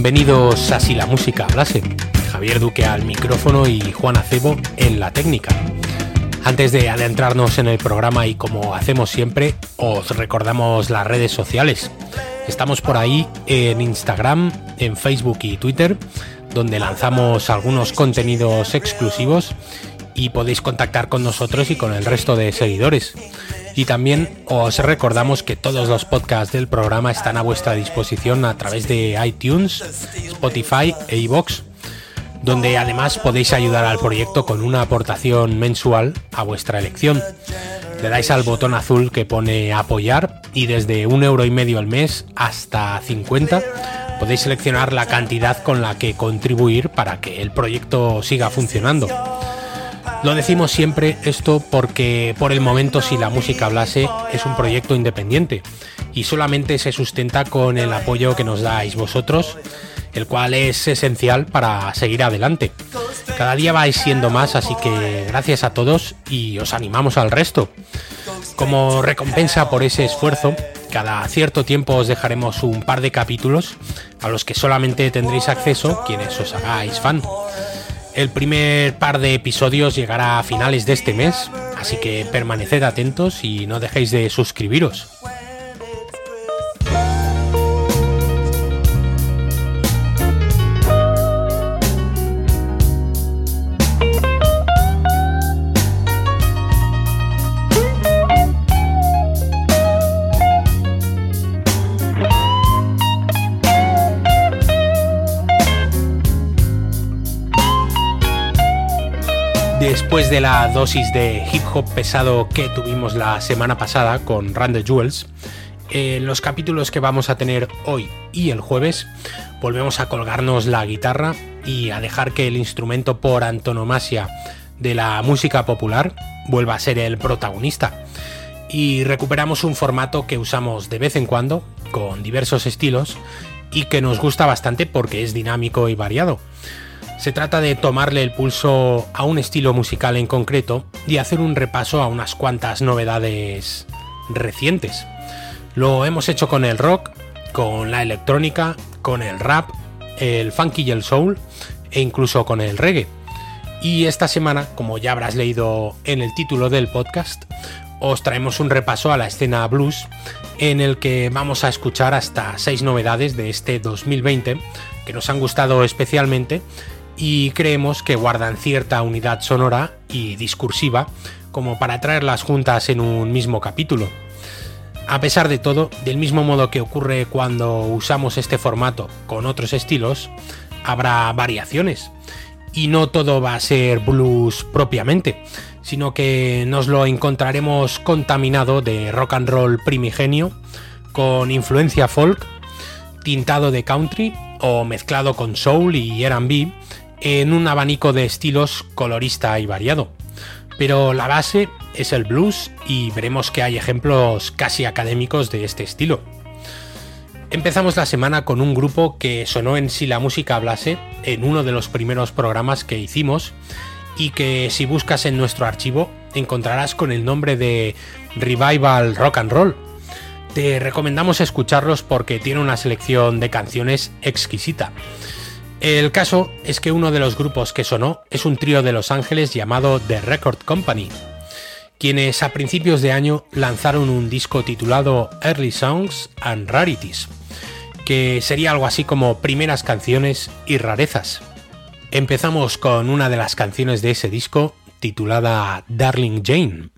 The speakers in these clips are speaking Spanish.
Bienvenidos a Si la música hablase. Javier Duque al micrófono y Juan Acebo en la técnica. Antes de adentrarnos en el programa y como hacemos siempre, os recordamos las redes sociales. Estamos por ahí en Instagram, en Facebook y Twitter, donde lanzamos algunos contenidos exclusivos y podéis contactar con nosotros y con el resto de seguidores. Y también os recordamos que todos los podcasts del programa están a vuestra disposición a través de iTunes, Spotify e iVoox, donde además podéis ayudar al proyecto con una aportación mensual a vuestra elección. Le dais al botón azul que pone apoyar y desde un euro y medio al mes hasta 50 podéis seleccionar la cantidad con la que contribuir para que el proyecto siga funcionando. Lo decimos siempre esto porque por el momento si la música hablase es un proyecto independiente y solamente se sustenta con el apoyo que nos dais vosotros, el cual es esencial para seguir adelante. Cada día vais siendo más, así que gracias a todos y os animamos al resto. Como recompensa por ese esfuerzo, cada cierto tiempo os dejaremos un par de capítulos a los que solamente tendréis acceso quienes os hagáis fan. El primer par de episodios llegará a finales de este mes, así que permaneced atentos y no dejéis de suscribiros. Después de la dosis de hip hop pesado que tuvimos la semana pasada con Randall Jewels, en los capítulos que vamos a tener hoy y el jueves, volvemos a colgarnos la guitarra y a dejar que el instrumento por antonomasia de la música popular vuelva a ser el protagonista. Y recuperamos un formato que usamos de vez en cuando, con diversos estilos, y que nos gusta bastante porque es dinámico y variado. Se trata de tomarle el pulso a un estilo musical en concreto y hacer un repaso a unas cuantas novedades recientes. Lo hemos hecho con el rock, con la electrónica, con el rap, el funky y el soul e incluso con el reggae. Y esta semana, como ya habrás leído en el título del podcast, os traemos un repaso a la escena blues en el que vamos a escuchar hasta seis novedades de este 2020 que nos han gustado especialmente y creemos que guardan cierta unidad sonora y discursiva como para traerlas juntas en un mismo capítulo. A pesar de todo, del mismo modo que ocurre cuando usamos este formato con otros estilos, habrá variaciones. Y no todo va a ser blues propiamente, sino que nos lo encontraremos contaminado de rock and roll primigenio, con influencia folk, tintado de country o mezclado con soul y RB, en un abanico de estilos colorista y variado. Pero la base es el blues y veremos que hay ejemplos casi académicos de este estilo. Empezamos la semana con un grupo que sonó en Si la música hablase en uno de los primeros programas que hicimos y que si buscas en nuestro archivo encontrarás con el nombre de Revival Rock and Roll. Te recomendamos escucharlos porque tiene una selección de canciones exquisita. El caso es que uno de los grupos que sonó es un trío de Los Ángeles llamado The Record Company, quienes a principios de año lanzaron un disco titulado Early Songs and Rarities, que sería algo así como primeras canciones y rarezas. Empezamos con una de las canciones de ese disco titulada Darling Jane.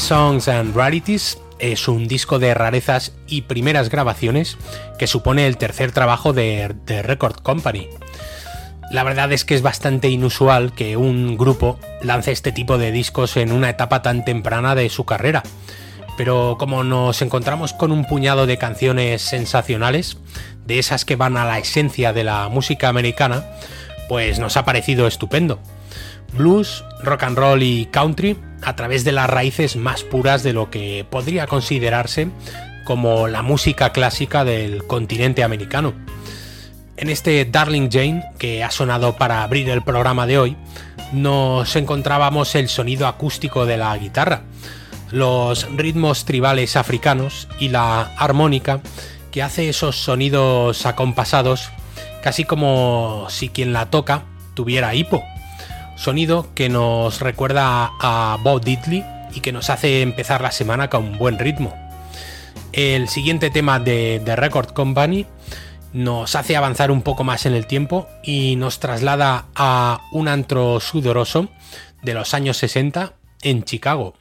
Songs and Rarities es un disco de rarezas y primeras grabaciones que supone el tercer trabajo de The Record Company. La verdad es que es bastante inusual que un grupo lance este tipo de discos en una etapa tan temprana de su carrera, pero como nos encontramos con un puñado de canciones sensacionales, de esas que van a la esencia de la música americana, pues nos ha parecido estupendo. Blues, rock and roll y country a través de las raíces más puras de lo que podría considerarse como la música clásica del continente americano. En este Darling Jane, que ha sonado para abrir el programa de hoy, nos encontrábamos el sonido acústico de la guitarra, los ritmos tribales africanos y la armónica que hace esos sonidos acompasados casi como si quien la toca tuviera hipo Sonido que nos recuerda a Bob Diddley y que nos hace empezar la semana con buen ritmo. El siguiente tema de The Record Company nos hace avanzar un poco más en el tiempo y nos traslada a un antro sudoroso de los años 60 en Chicago.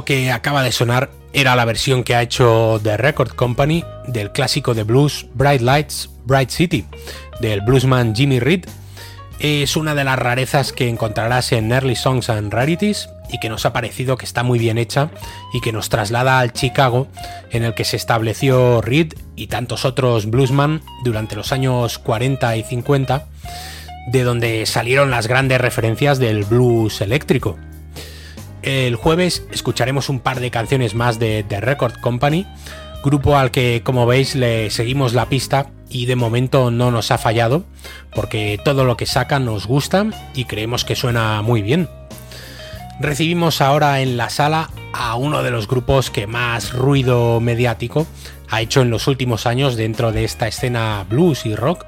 Que acaba de sonar era la versión que ha hecho The Record Company del clásico de blues Bright Lights, Bright City, del bluesman Jimmy Reed. Es una de las rarezas que encontrarás en Early Songs and Rarities y que nos ha parecido que está muy bien hecha y que nos traslada al Chicago en el que se estableció Reed y tantos otros bluesman durante los años 40 y 50, de donde salieron las grandes referencias del blues eléctrico. El jueves escucharemos un par de canciones más de The Record Company, grupo al que como veis le seguimos la pista y de momento no nos ha fallado, porque todo lo que saca nos gusta y creemos que suena muy bien. Recibimos ahora en la sala a uno de los grupos que más ruido mediático ha hecho en los últimos años dentro de esta escena blues y rock.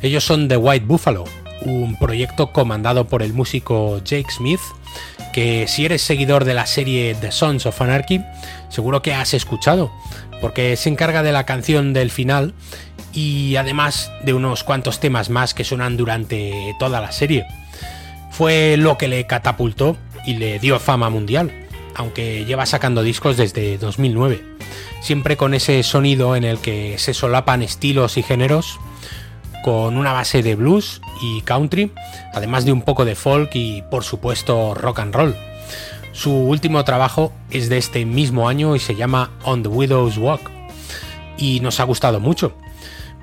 Ellos son The White Buffalo, un proyecto comandado por el músico Jake Smith, que si eres seguidor de la serie The Sons of Anarchy, seguro que has escuchado, porque se encarga de la canción del final y además de unos cuantos temas más que suenan durante toda la serie. Fue lo que le catapultó y le dio fama mundial, aunque lleva sacando discos desde 2009, siempre con ese sonido en el que se solapan estilos y géneros con una base de blues y country, además de un poco de folk y por supuesto rock and roll. Su último trabajo es de este mismo año y se llama On the Widow's Walk y nos ha gustado mucho.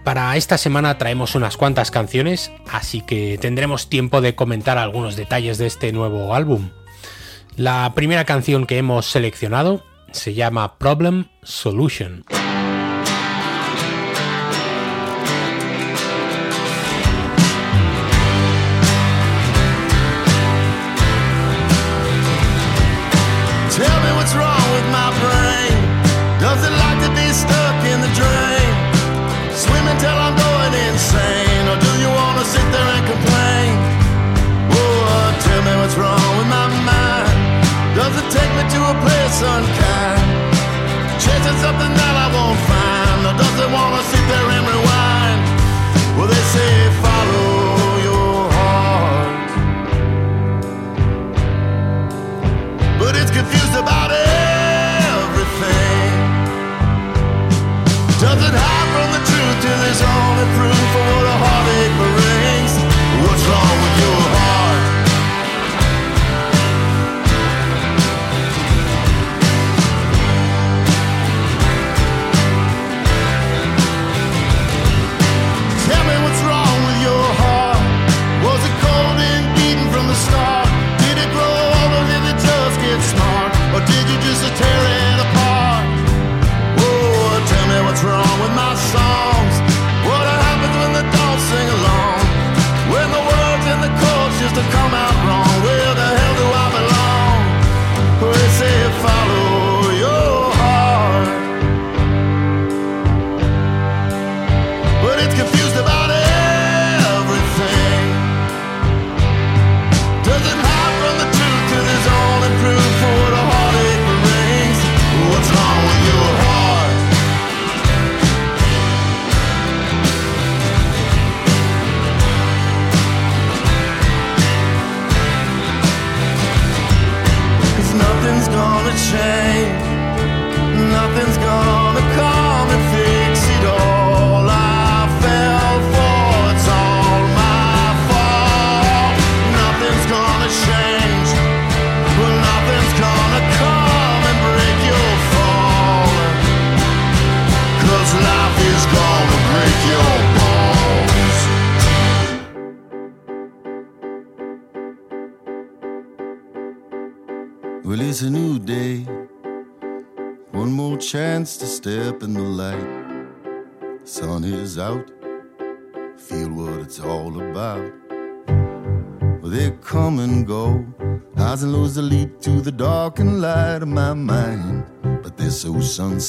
Para esta semana traemos unas cuantas canciones, así que tendremos tiempo de comentar algunos detalles de este nuevo álbum. La primera canción que hemos seleccionado se llama Problem Solution. Through.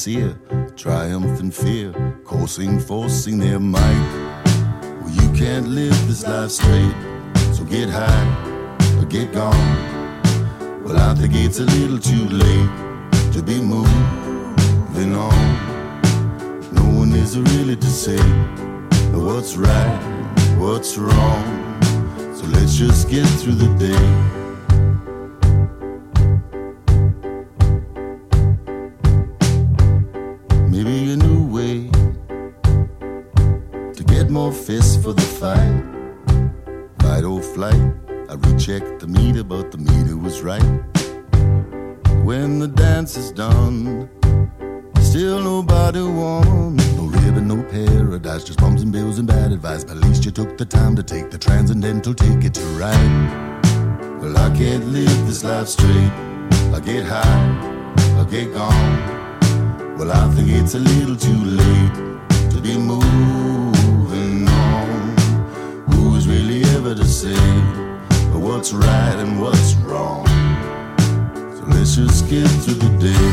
Sincere, triumph and fear, coursing, forcing their might. Well, you can't live this life straight, so get high or get gone. Well, I think it's a little too late to be moving on. No one is really to say what's right, what's wrong. So let's just get through the day. I rechecked the meter, but the meter was right. When the dance is done, still nobody won. No ribbon, no paradise, just bumps and bills and bad advice. But at least you took the time to take the transcendental ticket to ride. Well, I can't live this life straight. I get high, I get gone. Well, I think it's a little too late to be moving on. Who is really ever to say what's right and what's wrong? So let's just get through the day.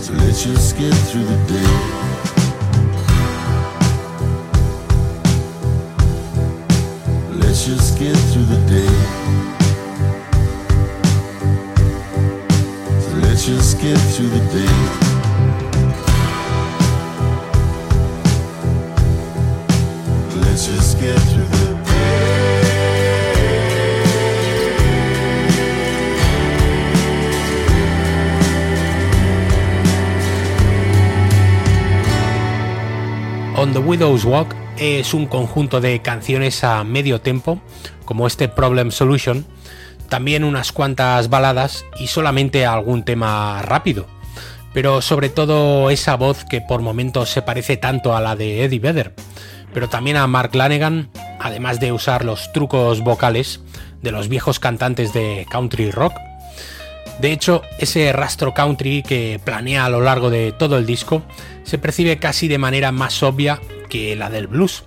So let's just get through the day. Let's just get through the day. So let's just get through the day. Widow's Walk es un conjunto de canciones a medio tempo, como este Problem Solution, también unas cuantas baladas y solamente algún tema rápido. Pero sobre todo esa voz que por momentos se parece tanto a la de Eddie Vedder, pero también a Mark Lanegan, además de usar los trucos vocales de los viejos cantantes de country rock. De hecho, ese rastro country que planea a lo largo de todo el disco se percibe casi de manera más obvia que la del blues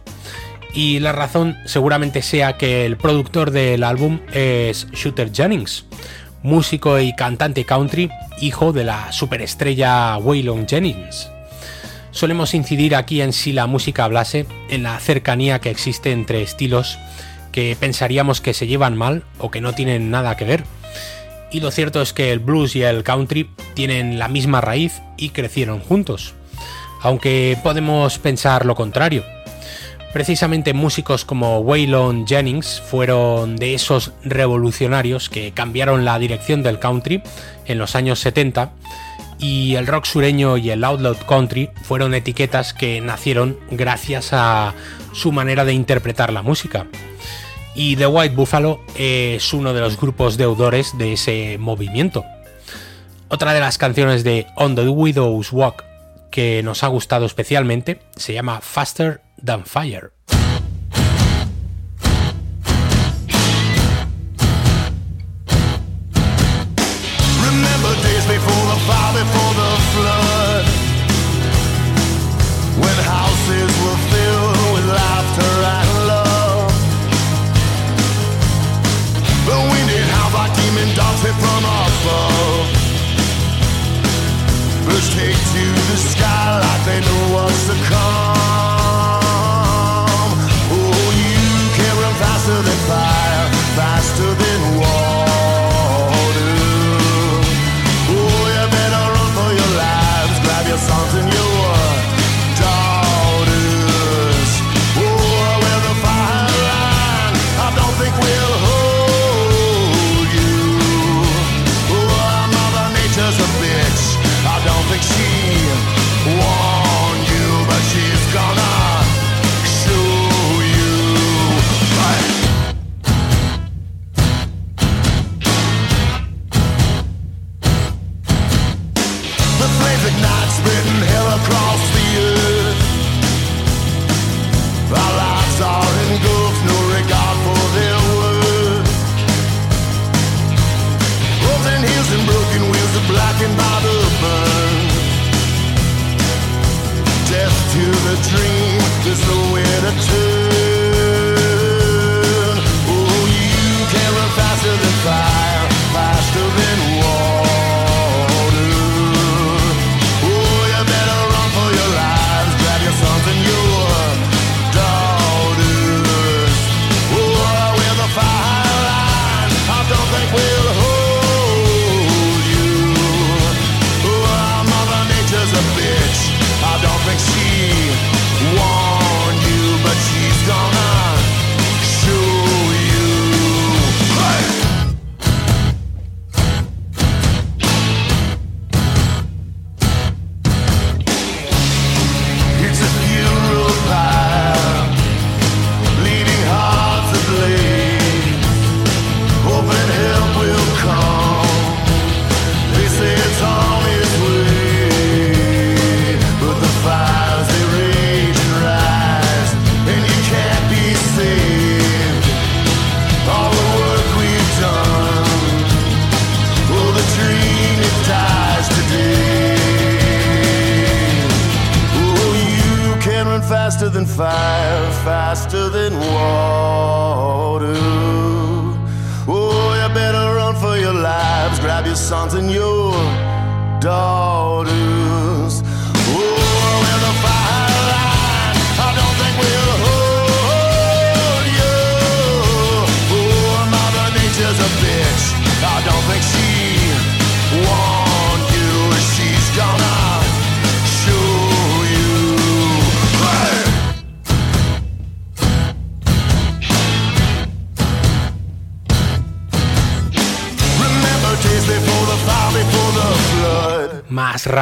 y la razón seguramente sea que el productor del álbum es Shooter Jennings, músico y cantante country, hijo de la superestrella Waylon Jennings. Solemos incidir aquí en si la música hablase, en la cercanía que existe entre estilos que pensaríamos que se llevan mal o que no tienen nada que ver. Y lo cierto es que el blues y el country tienen la misma raíz y crecieron juntos. Aunque podemos pensar lo contrario, Precisamente músicos como Waylon Jennings fueron de esos revolucionarios que cambiaron la dirección del country en los años 70 y el rock sureño y el outlaw country fueron etiquetas que nacieron gracias a su manera de interpretar la música. Y The White Buffalo es uno de los grupos deudores de ese movimiento. Otra de las canciones de On the Widow's Walk que nos ha gustado especialmente se llama Faster Than Fire. To the sky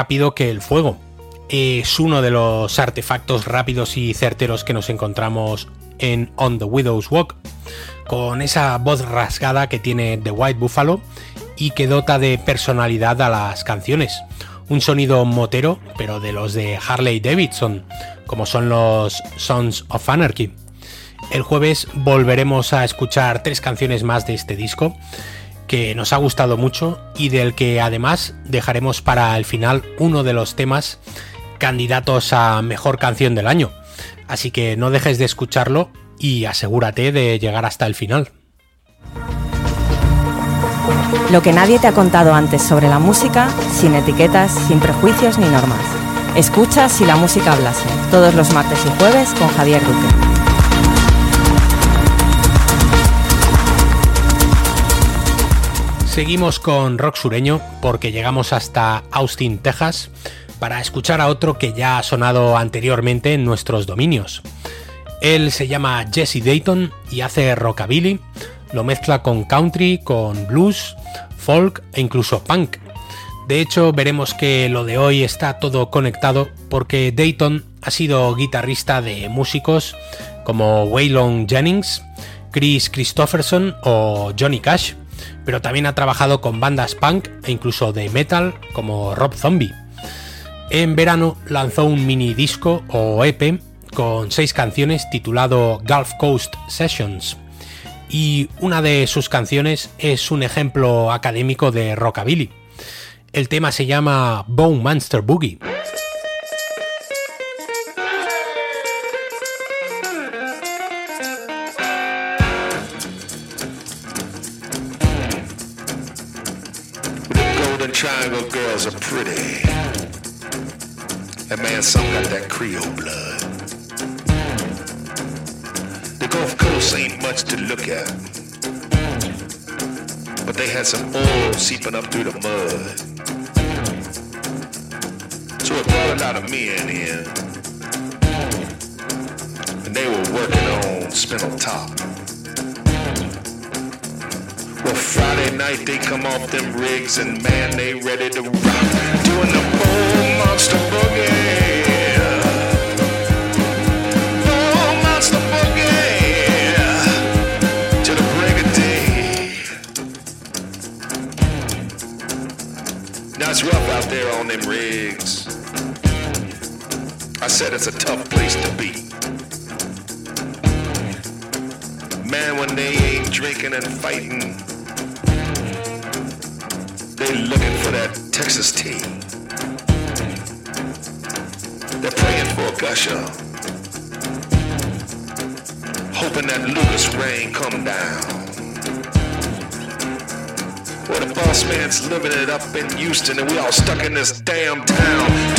rápido que el fuego. Es uno de los artefactos rápidos y certeros que nos encontramos en On the Widow's Walk, con esa voz rasgada que tiene The White Buffalo y que dota de personalidad a las canciones. Un sonido motero, pero de los de Harley Davidson, como son los Sons of Anarchy. El jueves volveremos a escuchar tres canciones más de este disco, que nos ha gustado mucho y del que además dejaremos para el final uno de los temas candidatos a mejor canción del año. Así que no dejes de escucharlo y asegúrate de llegar hasta el final. Lo que nadie te ha contado antes sobre la música, sin etiquetas, sin prejuicios ni normas. Escucha si la música hablase, todos los martes y jueves con Javier Duque. Seguimos con rock sureño porque llegamos hasta Austin, Texas, para escuchar a otro que ya ha sonado anteriormente en nuestros dominios. Él se llama Jesse Dayton y hace rockabilly, lo mezcla con country, con blues, folk e incluso punk. De hecho, veremos que lo de hoy está todo conectado porque Dayton ha sido guitarrista de músicos como Waylon Jennings, Chris Christopherson o Johnny Cash, pero también ha trabajado con bandas punk e incluso de metal como Rob Zombie. En verano lanzó un mini disco o EP con seis canciones titulado Gulf Coast Sessions y una de sus canciones es un ejemplo académico de rockabilly. El tema se llama Bone Monster Boogie. Girls are pretty. And man, some got that Creole blood. The Gulf Coast ain't much to look at. But they had some oil seeping up through the mud. So it brought a lot of men in. And they were working on Spindle Top. Well, Friday night they come off them rigs and man, they ready to rock. Doing the bull monster boogie. Bull monster boogie. To the break of day. Now it's rough out there on them rigs. I said it's a tough place to be. Man, when they ain't drinking and fighting, looking for that Texas tea. They're praying for a gusher, hoping that Lucas rain come down. Well, the boss man's living it up in Houston, and we all stuck in this damn town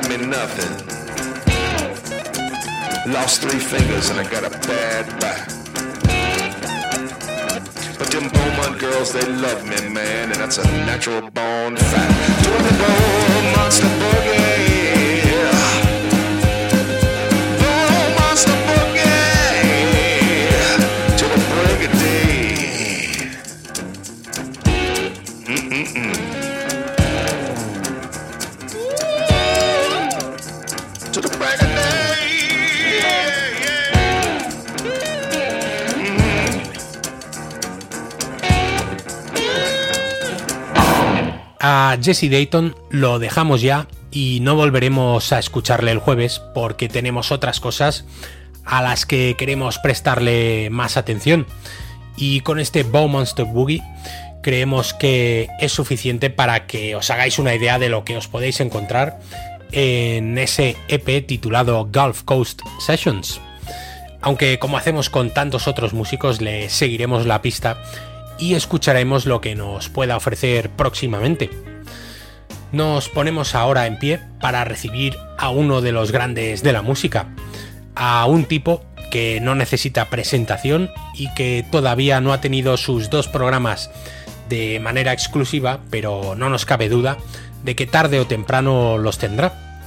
got me nothing. Lost three fingers and I got a bad back. But them Beaumont girls, they love me, man, and that's a natural Jesse Dayton lo dejamos ya y no volveremos a escucharle el jueves porque tenemos otras cosas a las que queremos prestarle más atención. Y con este Bow Monster Boogie creemos que es suficiente para que os hagáis una idea de lo que os podéis encontrar en ese EP titulado Gulf Coast Sessions. Aunque como hacemos con tantos otros músicos, le seguiremos la pista y escucharemos lo que nos pueda ofrecer próximamente. Nos ponemos ahora en pie para recibir a uno de los grandes de la música, a un tipo que no necesita presentación y que todavía no ha tenido sus dos programas de manera exclusiva, pero no nos cabe duda de que tarde o temprano los tendrá.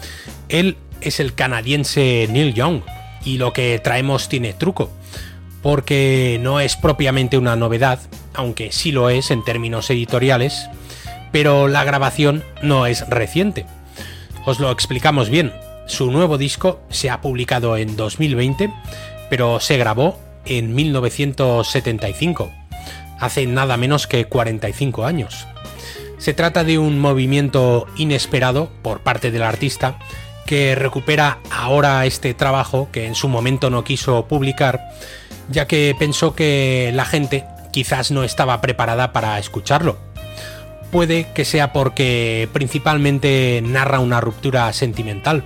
Él es el canadiense Neil Young y lo que traemos tiene truco, porque no es propiamente una novedad, aunque sí lo es en términos editoriales, pero la grabación no es reciente. Os lo explicamos bien. Su nuevo disco se ha publicado en 2020, pero se grabó en 1975, hace nada menos que 45 años. Se trata de un movimiento inesperado por parte del artista que recupera ahora este trabajo que en su momento no quiso publicar, ya que pensó que la gente quizás no estaba preparada para escucharlo. Puede que sea porque principalmente narra una ruptura sentimental,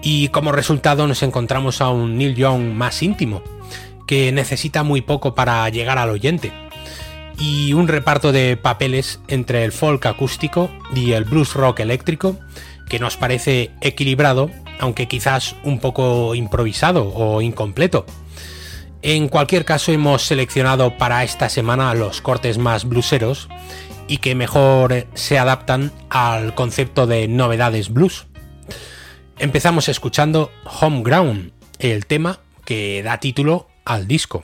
y como resultado nos encontramos a un Neil Young más íntimo, que necesita muy poco para llegar al oyente, y un reparto de papeles entre el folk acústico y el blues rock eléctrico que nos parece equilibrado, aunque quizás un poco improvisado o incompleto. En cualquier caso hemos seleccionado para esta semana los cortes más blueseros y que mejor se adaptan al concepto de novedades blues. Empezamos escuchando Homeground, el tema que da título al disco.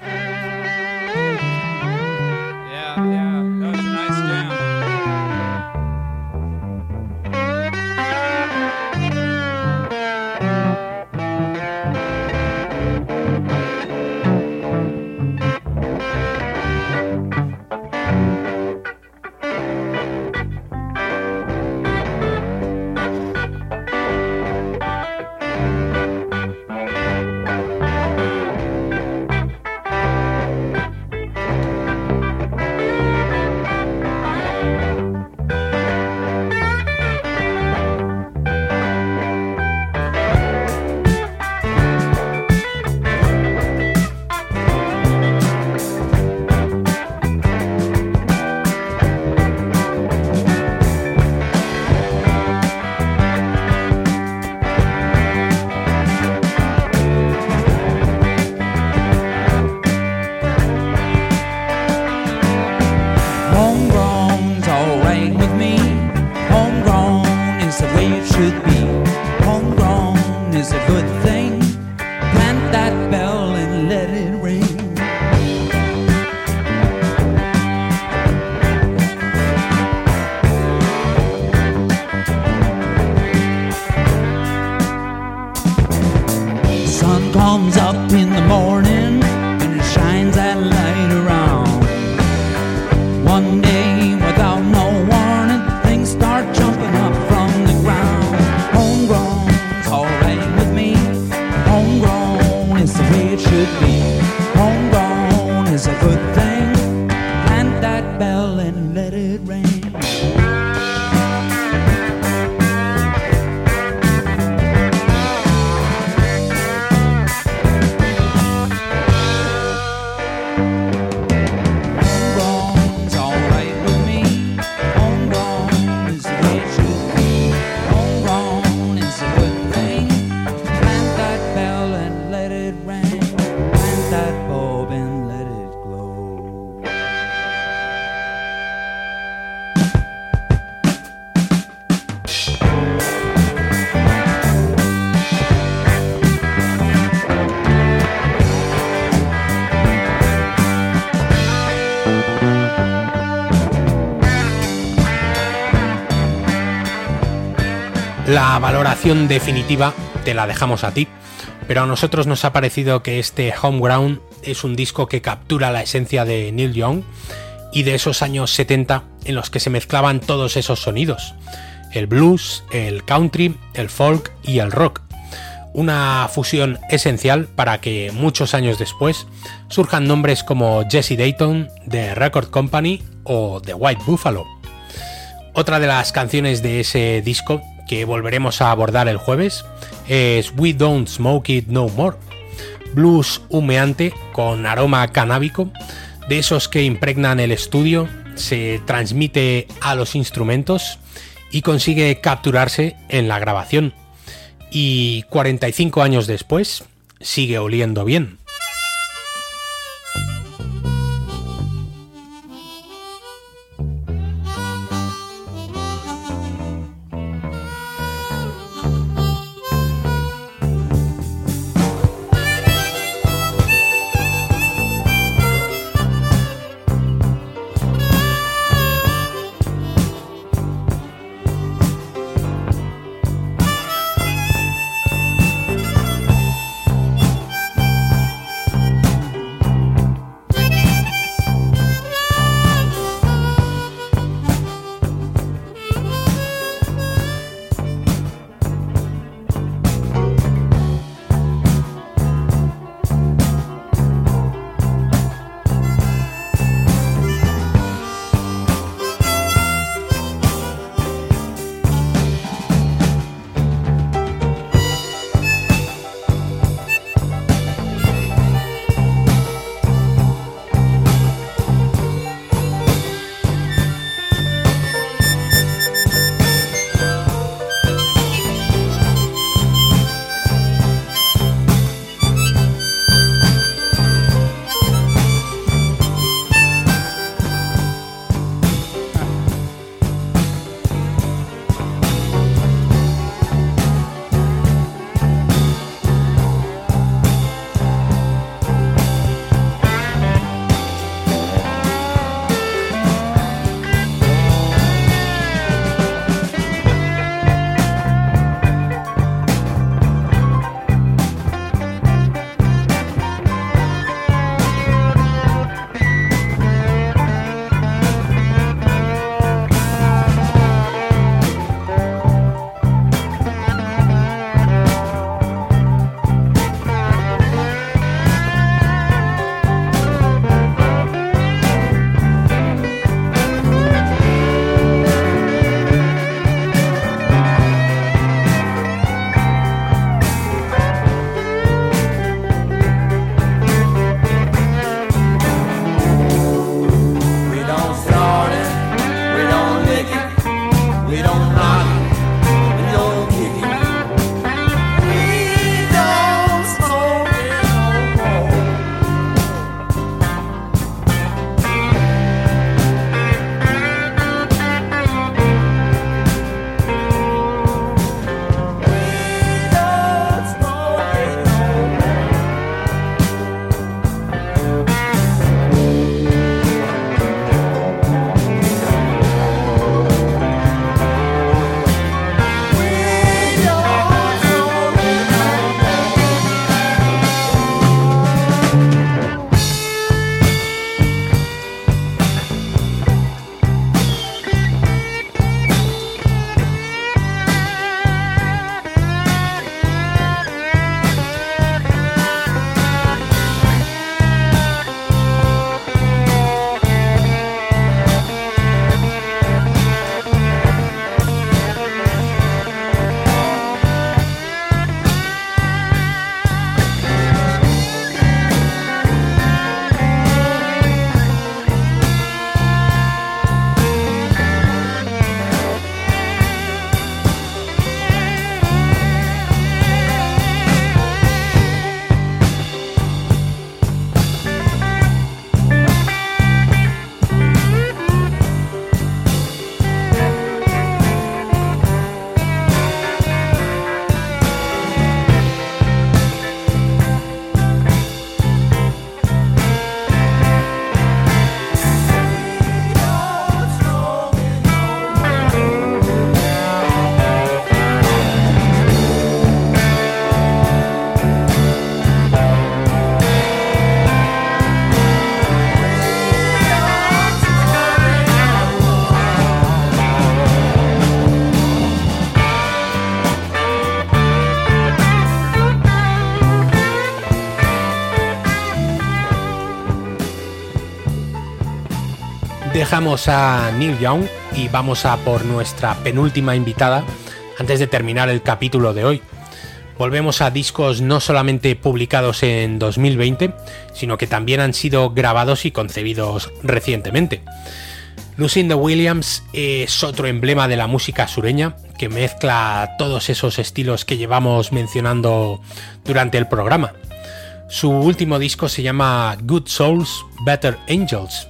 Valoración definitiva te la dejamos a ti, pero a nosotros nos ha parecido que este Homeground es un disco que captura la esencia de Neil Young y de esos años 70 en los que se mezclaban todos esos sonidos, el blues, el country, el folk y el rock. Una fusión esencial para que muchos años después surjan nombres como Jesse Dayton, The Record Company o The White Buffalo. Otra de las canciones de ese disco que volveremos a abordar el jueves es We Don't Smoke It No More, blues humeante con aroma canábico, de esos que impregnan el estudio, se transmite a los instrumentos y consigue capturarse en la grabación. Y 45 años después, sigue oliendo bien. Dejamos a Neil Young y vamos a por nuestra penúltima invitada antes de terminar el capítulo de hoy. Volvemos a discos no solamente publicados en 2020, sino que también han sido grabados y concebidos recientemente. Lucinda Williams es otro emblema de la música sureña que mezcla todos esos estilos que llevamos mencionando durante el programa. Su último disco se llama Good Souls, Better Angels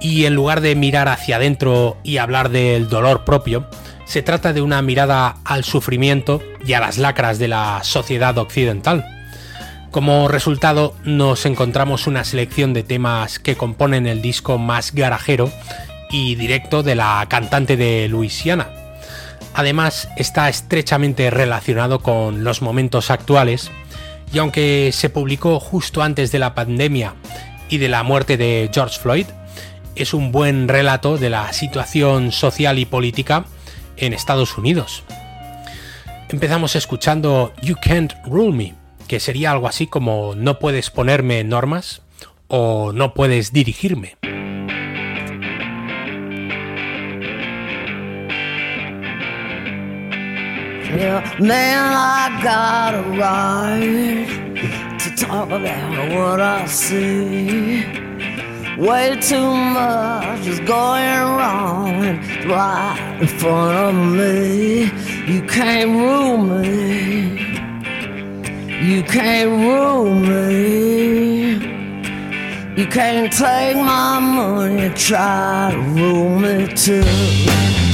y en lugar de mirar hacia adentro y hablar del dolor propio, se trata de una mirada al sufrimiento y a las lacras de la sociedad occidental. Como resultado nos encontramos una selección de temas que componen el disco más garajero y directo de la cantante de Luisiana. Además está estrechamente relacionado con los momentos actuales y aunque se publicó justo antes de la pandemia y de la muerte de George Floyd, es un buen relato de la situación social y política en Estados Unidos. Empezamos escuchando You Can't Rule Me, que sería algo así como no puedes ponerme normas o no puedes dirigirme. Way too much is going wrong right in front of me. You can't rule me. You can't rule me. You can't take my money and try to rule me too.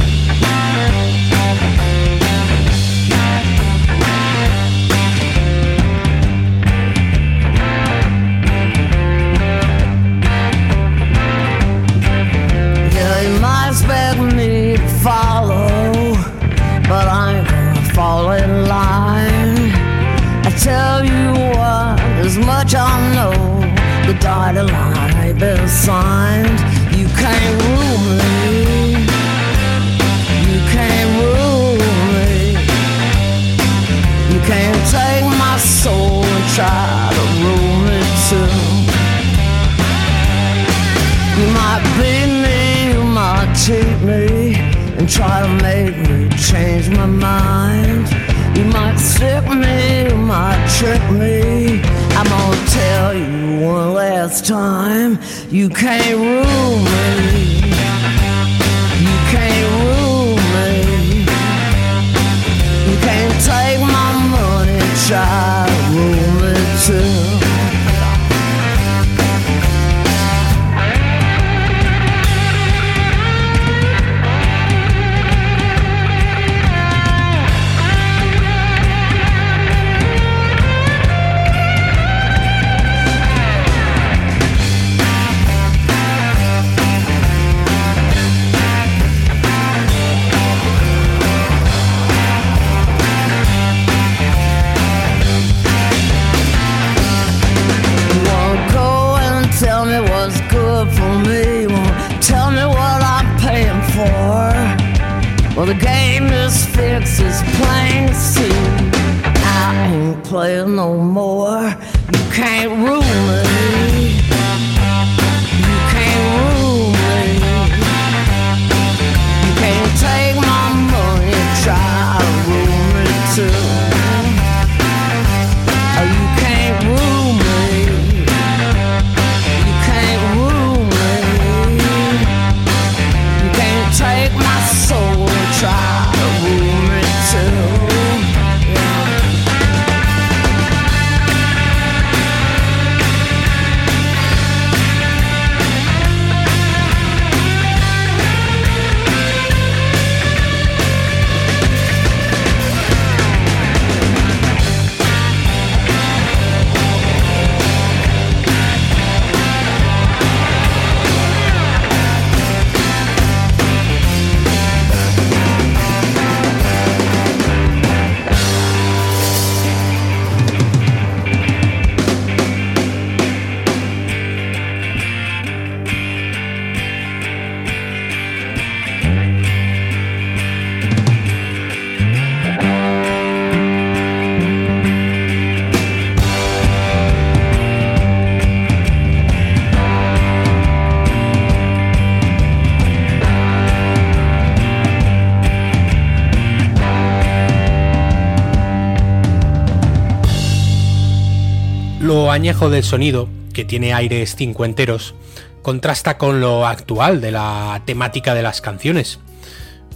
Expect me to follow, but I ain't gonna fall in line. I tell you what, as much I know, the dotted line ain't been signed. You can't rule me. You can't rule me. You can't take my soul and try cheat me, and try to make me change my mind. You might sick me, you might trick me. I'm gonna tell you one last time, you can't rule me. You can't rule me. You can't take my money and I ain't playing no more. You can't añejo del sonido, que tiene aires cincuenteros, contrasta con lo actual de la temática de las canciones.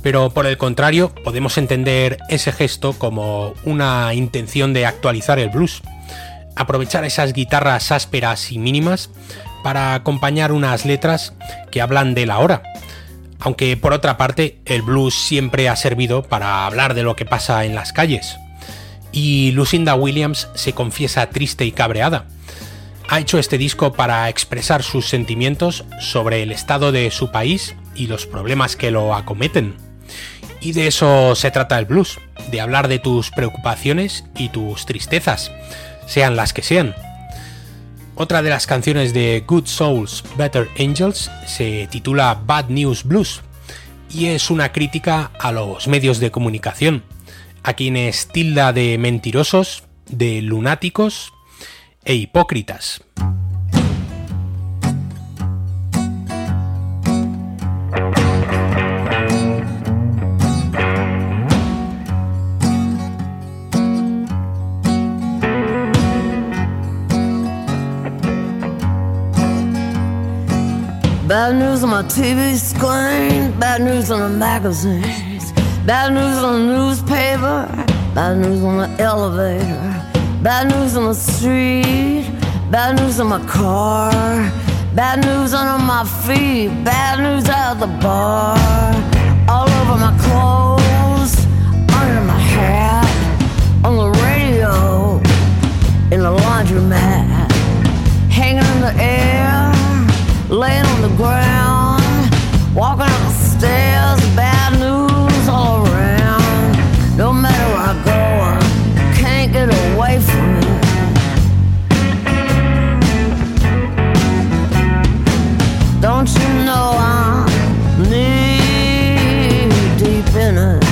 Pero por el contrario, podemos entender ese gesto como una intención de actualizar el blues, aprovechar esas guitarras ásperas y mínimas para acompañar unas letras que hablan de la hora. Aunque por otra parte, el blues siempre ha servido para hablar de lo que pasa en las calles. Y Lucinda Williams se confiesa triste y cabreada. Ha hecho este disco para expresar sus sentimientos sobre el estado de su país y los problemas que lo acometen. Y de eso se trata el blues, de hablar de tus preocupaciones y tus tristezas, sean las que sean. Otra de las canciones de Good Souls, Better Angels se titula Bad News Blues y es una crítica a los medios de comunicación, a quienes tilda de mentirosos, de lunáticos e hipócritas. Bad news on my TV screen, bad news on the magazines, bad news on the newspaper, bad news on the elevator, bad news on the street, bad news on my car, bad news under my feet, bad news at the bar, all over my clothes, under my hat, on the radio, in the laundromat, hanging in the air. Laying on the ground, can't get away from it. Don't you know I'm knee deep in it?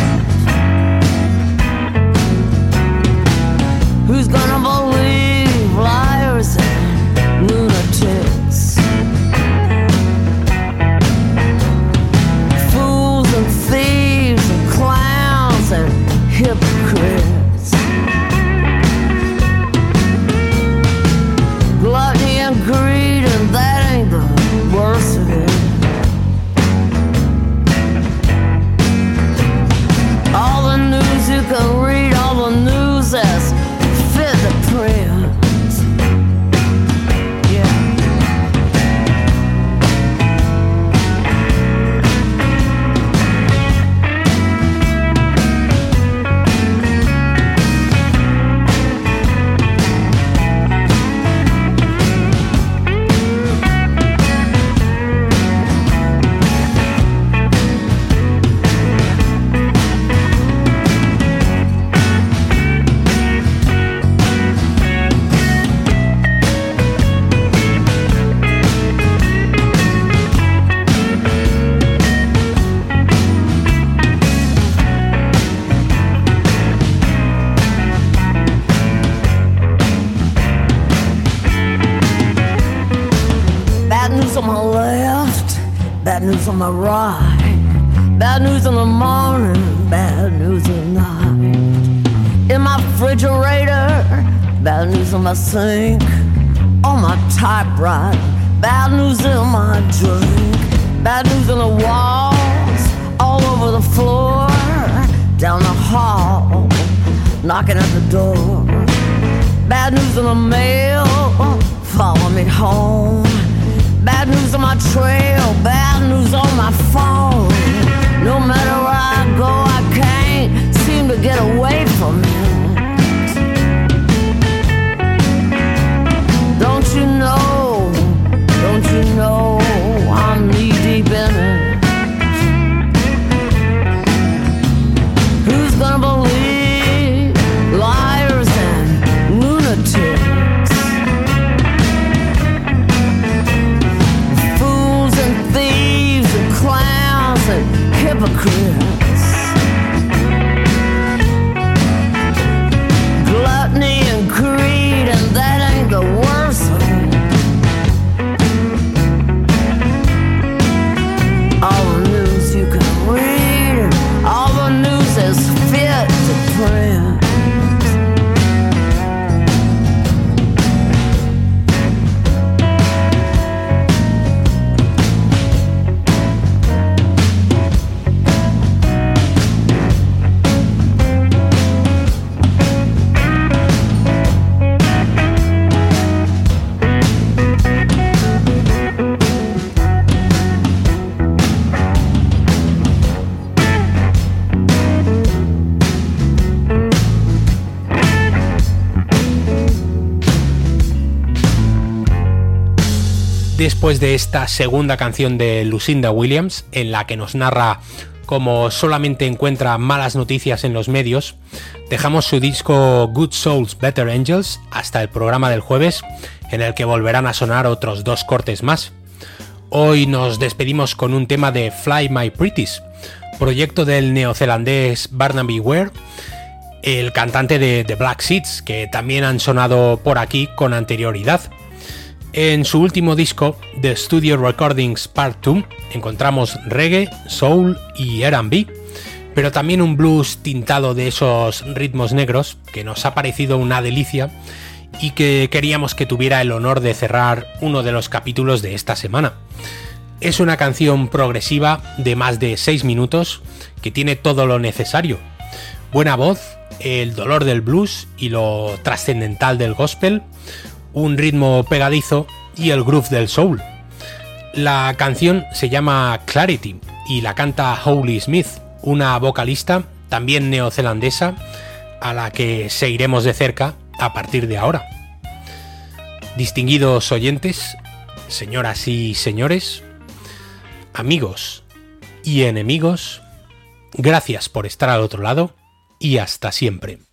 Who's gonna believe liars and lunatics? fools and thieves and clowns and hypocrites. Después de esta segunda canción de Lucinda Williams, en la que nos narra cómo solamente encuentra malas noticias en los medios, dejamos su disco Good Souls Better Angels hasta el programa del jueves, en el que volverán a sonar otros dos cortes más. Hoy nos despedimos con un tema de Fly My Pretties, proyecto del neozelandés Barnaby Ware, el cantante de The Black Seeds, que también han sonado por aquí con anterioridad. En su último disco, The Studio Recordings Part 2, encontramos reggae, soul y RB, pero también un blues tintado de esos ritmos negros que nos ha parecido una delicia y que queríamos que tuviera el honor de cerrar uno de los capítulos de esta semana. Es una canción progresiva de más de 6 minutos que tiene todo lo necesario. Buena voz, el dolor del blues y lo trascendental del gospel, un ritmo pegadizo y el groove del soul. La canción se llama Clarity y la canta Holy Smith, una vocalista también neozelandesa a la que seguiremos de cerca a partir de ahora. Distinguidos oyentes, señoras y señores, amigos y enemigos, gracias por estar al otro lado y hasta siempre.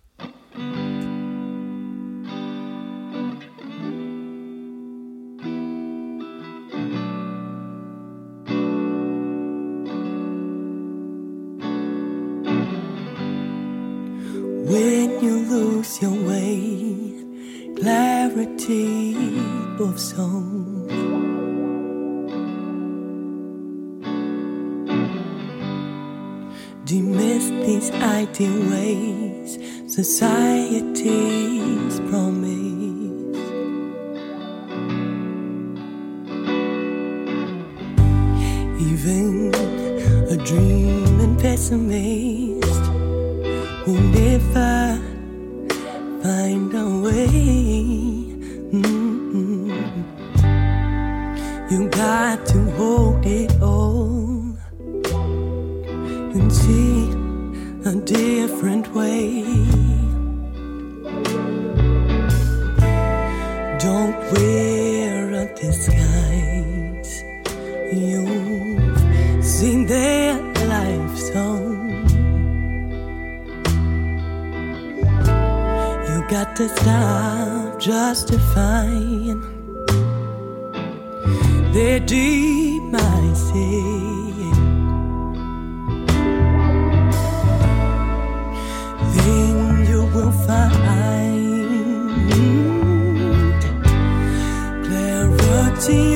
Your way, clarity of song. Dismiss these ideal ways, society's promise. Even a dreaming pessimist will never find a way. Mm-mm. You got to hold it all and see a different way. Don't wear a disguise. To stop justifying their demise. Then you will find clarity